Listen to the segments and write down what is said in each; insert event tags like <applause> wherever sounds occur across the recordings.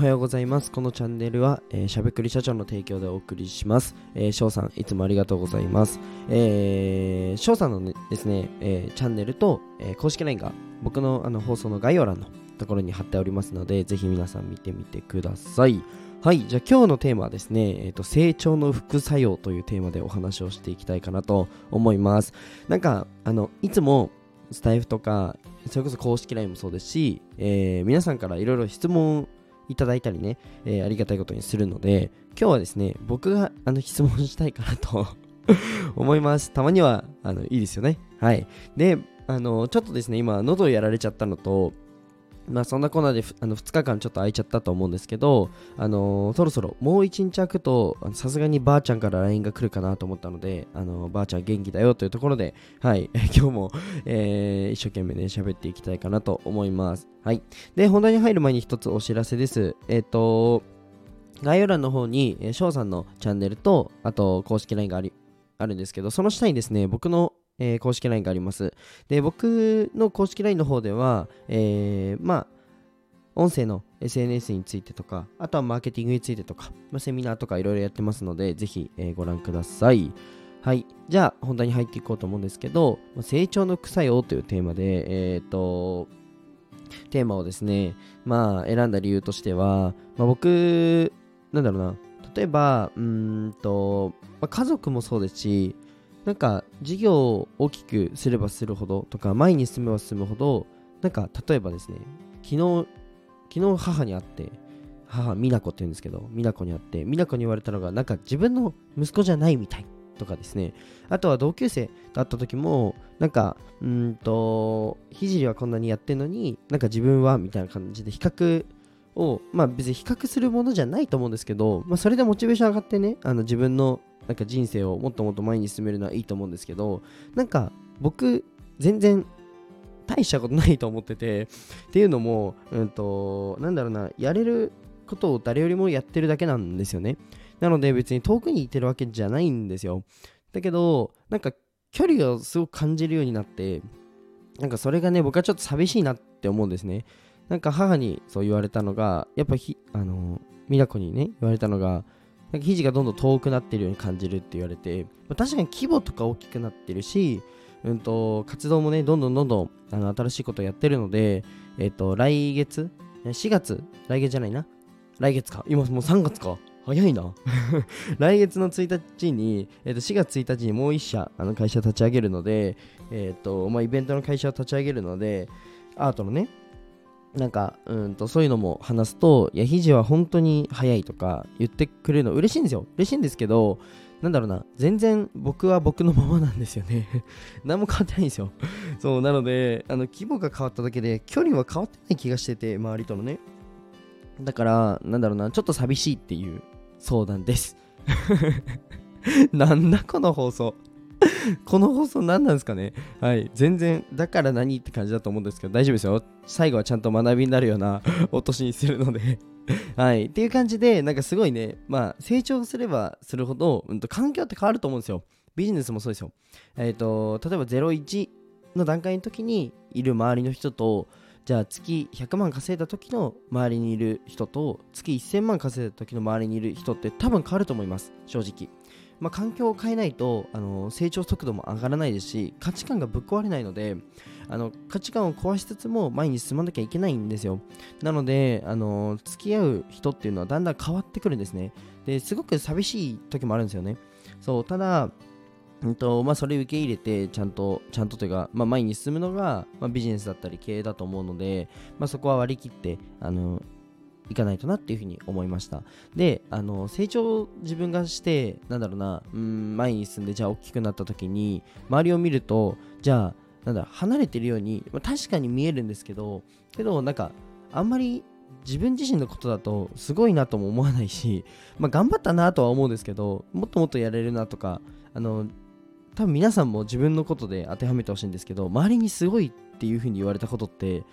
おはようございます。このチャンネルは、えー、しゃべくり社長の提供でお送りします。え翔、ー、さんいつもありがとうございます。え翔、ー、さんの、ね、ですね、えー、チャンネルと、え、公式 LINE が僕のあの放送の概要欄のところに貼っておりますのでぜひ皆さん見てみてください。はいじゃあ今日のテーマはですね、えーと、成長の副作用というテーマでお話をしていきたいかなと思います。なんかあのいつもスタイフとかそれこそ公式 LINE もそうですし、え、皆さんからいろいろ質問いただいたりね、えー、ありがたいことにするので、今日はですね、僕があの質問したいかなと <laughs> 思います。たまにはあのいいですよね。はい。で、あの、ちょっとですね、今、喉やられちゃったのと、まあそんなコーナーであの2日間ちょっと空いちゃったと思うんですけど、あのー、そろそろもう1日空くと、さすがにばあちゃんから LINE が来るかなと思ったので、あのー、ばあちゃん元気だよというところで、はい、<laughs> 今日も、えー、一生懸命ね、喋っていきたいかなと思います。はい。で、本題に入る前に一つお知らせです。えっ、と、概要欄の方に、翔、えー、さんのチャンネルと、あと公式 LINE がありあるんですけど、その下にですね、僕のえー、公式 LINE があります。で、僕の公式 LINE の方では、えー、まあ、音声の SNS についてとか、あとはマーケティングについてとか、まあ、セミナーとかいろいろやってますので、ぜひ、えー、ご覧ください。はい。じゃあ、本題に入っていこうと思うんですけど、ま、成長の草よというテーマで、えっ、ー、と、テーマをですね、まあ、選んだ理由としては、まあ、僕、なんだろうな、例えば、うんと、まあ、家族もそうですし、なんか事業を大きくすればするほどとか前に進めば進むほどなんか例えばですね昨日昨日母に会って母美奈子って言うんですけど美奈子に会って美奈子に言われたのがなんか自分の息子じゃないみたいとかですね。あとは同級生だった時もなんかうんと聖はこんなにやってんのになんか自分はみたいな感じで比較をまあ別に比較するものじゃないと思うんですけど、まあ、それでモチベーション上がってねあの自分のなんか人生をもっともっと前に進めるのはいいと思うんですけどなんか僕全然大したことないと思っててっていうのも、うんと、なんだろうなやれることを誰よりもやってるだけなんですよね。なので別に遠くにいてるわけじゃないんですよ。だけどなんか距離をすごく感じるようになってなんかそれがね僕はちょっと寂しいなって思うんですね。なんか母にそう言われたのがやっぱひあの美奈子にね言われたのがなんか肘がどんどん遠くなってるように感じるって言われて、まあ、確かに規模とか大きくなってるし、うんと、活動もね、どんどんどんどんあの新しいことをやってるので、えっ、と、来月、4月、来月じゃないな。来月か。今もう3月か。早いな。<laughs> 来月の1日に、えー、と4月1日にもう1社あの会社立ち上げるので、えっ、と、まあ、イベントの会社を立ち上げるので、アートのね、なんか、うんと、そういうのも話すと、いや、肘は本当に早いとか言ってくれるの嬉しいんですよ。嬉しいんですけど、なんだろうな、全然僕は僕のままなんですよね。<laughs> 何も変わってないんですよ。そう、なので、あの、規模が変わっただけで、距離は変わってない気がしてて、周りとのね。だから、なんだろうな、ちょっと寂しいっていう相談です。<laughs> なんだこの放送。<laughs> この放送何なんですかね？はい。全然、だから何って感じだと思うんですけど、大丈夫ですよ。最後はちゃんと学びになるような <laughs> お年にするので <laughs> はい。っていう感じで、なんかすごいね、まあ、成長すればするほど、うんと、環境って変わると思うんですよ。ビジネスもそうですよ。えっ、ー、と、例えば01の段階の時にいる周りの人と、じゃあ月100万稼いだ時の周りにいる人と月1000万稼いだ時の周りにいる人って多分変わると思います正直まあ、環境を変えないとあの成長速度も上がらないですし価値観がぶっ壊れないのであの価値観を壊しつつも前に進まなきゃいけないんですよ。なのであの付き合う人っていうのはだんだん変わってくるんですね。ですごく寂しい時もあるんですよね。そうただうんとまあ、それを受け入れてちゃんとちゃんとというか、まあ、前に進むのが、まあ、ビジネスだったり経営だと思うので、まあ、そこは割り切ってあのいかないとなっていうふうに思いました。であの成長自分がしてなんだろうなうん前に進んでじゃあ大きくなった時に周りを見るとじゃあなんだ離れてるように、まあ、確かに見えるんですけどけどなんかあんまり自分自身のことだとすごいなとも思わないし、まあ、頑張ったなとは思うんですけどもっともっとやれるなとかあの多分皆さんも自分のことで当てはめてほしいんですけど周りにすごいっていうふうに言われたことって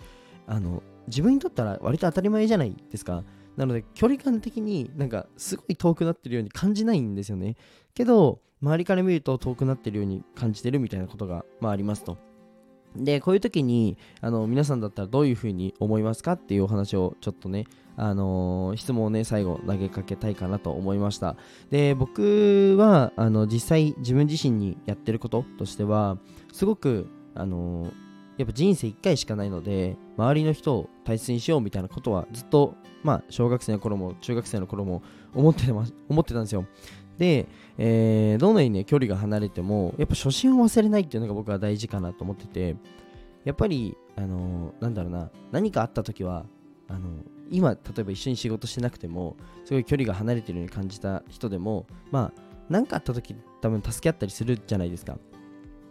あの自分にとったら割と当たり前じゃないですか。なので距離感的になんかすごい遠くなってるように感じないんですよね。けど周りから見ると遠くなってるように感じてるみたいなことが、まあ、ありますと。でこういう時にあの皆さんだったらどういうふうに思いますかっていうお話をちょっとねあのー質問をね最後投げかけたいかなと思いましたで僕はあの実際自分自身にやってることとしてはすごくあのーやっぱ人生1回しかないので周りの人を大切にしようみたいなことはずっとまあ小学生の頃も中学生の頃も思ってま思ってたんですよ。で、えーどんなにね距離が離れてもやっぱ初心を忘れないっていうのが僕は大事かなと思っててやっぱりあのーなんだろうな何かあった時はあの今例えば一緒に仕事してなくてもすごい距離が離れてるように感じた人でもまあ何かあった時多分助け合ったりするじゃないですか。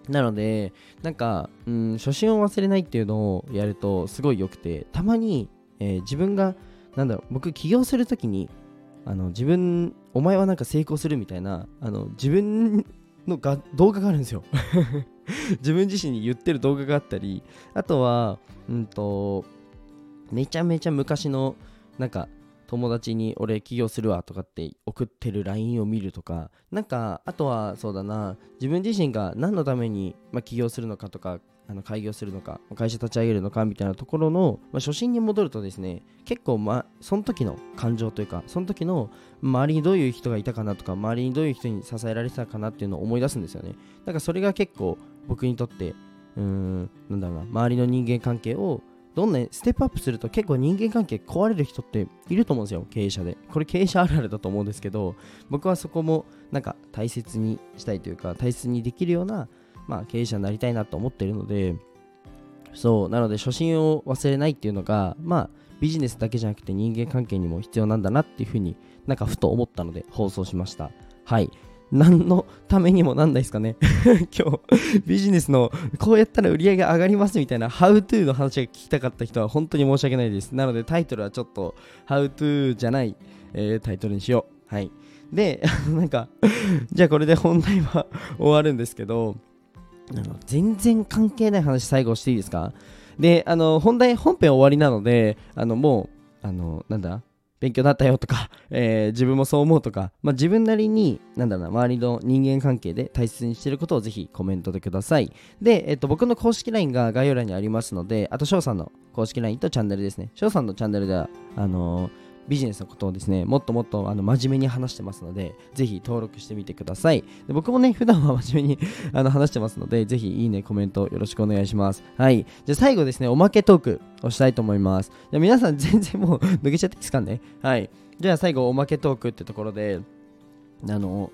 なのでなんか、うん、初心を忘れないっていうのをやるとすごい良くてたまに、えー自分がなんだろう僕起業する時にあの自分お前はなんか成功するみたいなあの自分のが動画があるんですよ。<laughs> 自分自身に言ってる動画があったりあとはうんとめちゃめちゃ昔のなんか友達に俺起業するわとかって送ってる LINE を見るとかなんかあとはそうだな自分自身が何のために、ま、起業するのかとかあの開業するのか会社立ち上げるのかみたいなところの、ま、初心に戻るとですね結構、まあ、その時の感情というかその時の周りにどういう人がいたかなとか周りにどういう人に支えられてたかなっていうのを思い出すんですよね。だからそれが結構僕にとってうーんなんだろうな周りの人間関係をどんなステップアップすると結構人間関係壊れる人っていると思うんですよ。経営者で。これ経営者あるあるだと思うんですけど僕はそこもなんか大切にしたいというか大切にできるような、まあ、経営者になりたいなと思ってるのでそうなので初心を忘れないっていうのがまあビジネスだけじゃなくて人間関係にも必要なんだなっていうふうになんかふと思ったので放送しました。はい。何のためにもなんないですかね。<laughs> 今日ビジネスのこうやったら売り上げ上がりますみたいな How to の話が聞きたかった人は本当に申し訳ないです。なのでタイトルはちょっと How to じゃない、えータイトルにしよう。はい。で <laughs> なんかじゃあこれで本題は終わるんですけど全然関係ない話最後していいですか？であの本題本編終わりなのであのもうあのなんだ？勉強になったよとか、<laughs> えー自分もそう思うとか、まあ、自分なりになんだろうな周りの人間関係で大切にしていることをぜひコメントでください。で、えっと僕の公式 LINE が概要欄にありますのであと翔さんの公式 LINE とチャンネルですね。翔さんのチャンネルではあのービジネスのことをですねもっともっとあの真面目に話してますのでぜひ登録してみてください。で僕もね普段は <laughs> 真面目にあの話してますのでぜひいいねコメントよろしくお願いします。はい。じゃあ最後ですねおまけトークをしたいと思います。じゃ皆さん全然もう <laughs> 抜けちゃっていいですかね？はい。じゃあ最後おまけトークってところであの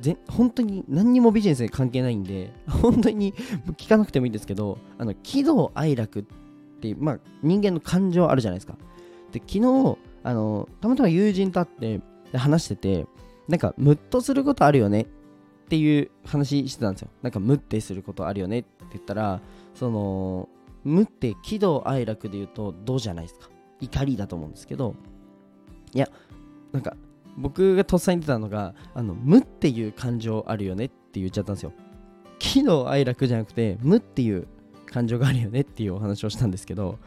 ぜ本当に何にもビジネスに関係ないんで <laughs> 本当に聞かなくてもいいんですけどあの喜怒哀楽っていう、まあ、人間の感情あるじゃないですか。で昨日あのたまたま友人と会って話しててなんかムッとすることあるよねっていう話してたんですよ。なんかムってすることあるよねって言ったらそのムって喜怒哀楽で言うとどうじゃないですか。怒りだと思うんですけどいやなんか僕がとっさに出たのがあの無っていう感情あるよねって言っちゃったんですよ。喜怒哀楽じゃなくて無っていう感情があるよねっていうお話をしたんですけど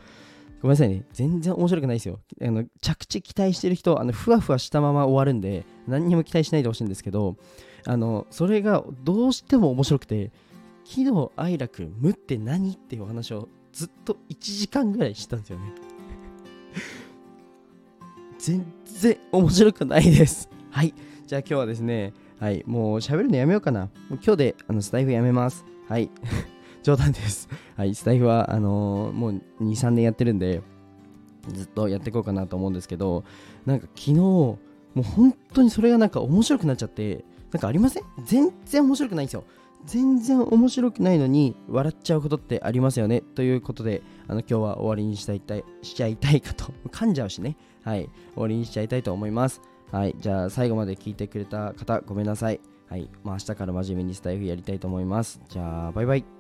ごめんなさいね全然面白くないですよあの着地期待してる人あのふわふわしたまま終わるんで何にも期待しないでほしいんですけどあのそれがどうしても面白くて喜怒哀楽無って何っていうお話をずっと1時間ぐらいしたんですよね <laughs> 全然面白くないです。はい。じゃあ今日はですね、はい、もう喋るのやめようかな。もう今日であのスタイフやめます。はい。冗談です。<laughs> はい、スタイフはあのーもう2、3年やってるんで、ずっとやっていこうかなと思うんですけど、なんか昨日、もう本当にそれがなんか面白くなっちゃって、なんかありません？全然面白くないんですよ。全然面白くないのに笑っちゃうことってありますよね？ということであの今日は終わりにしたいたいしちゃいたいかと。噛んじゃうしね。はい。終わりにしちゃいたいと思います。はい。じゃあ最後まで聞いてくれた方ごめんなさい。はい。まあ明日から真面目にスタイフやりたいと思います。じゃあバイバイ。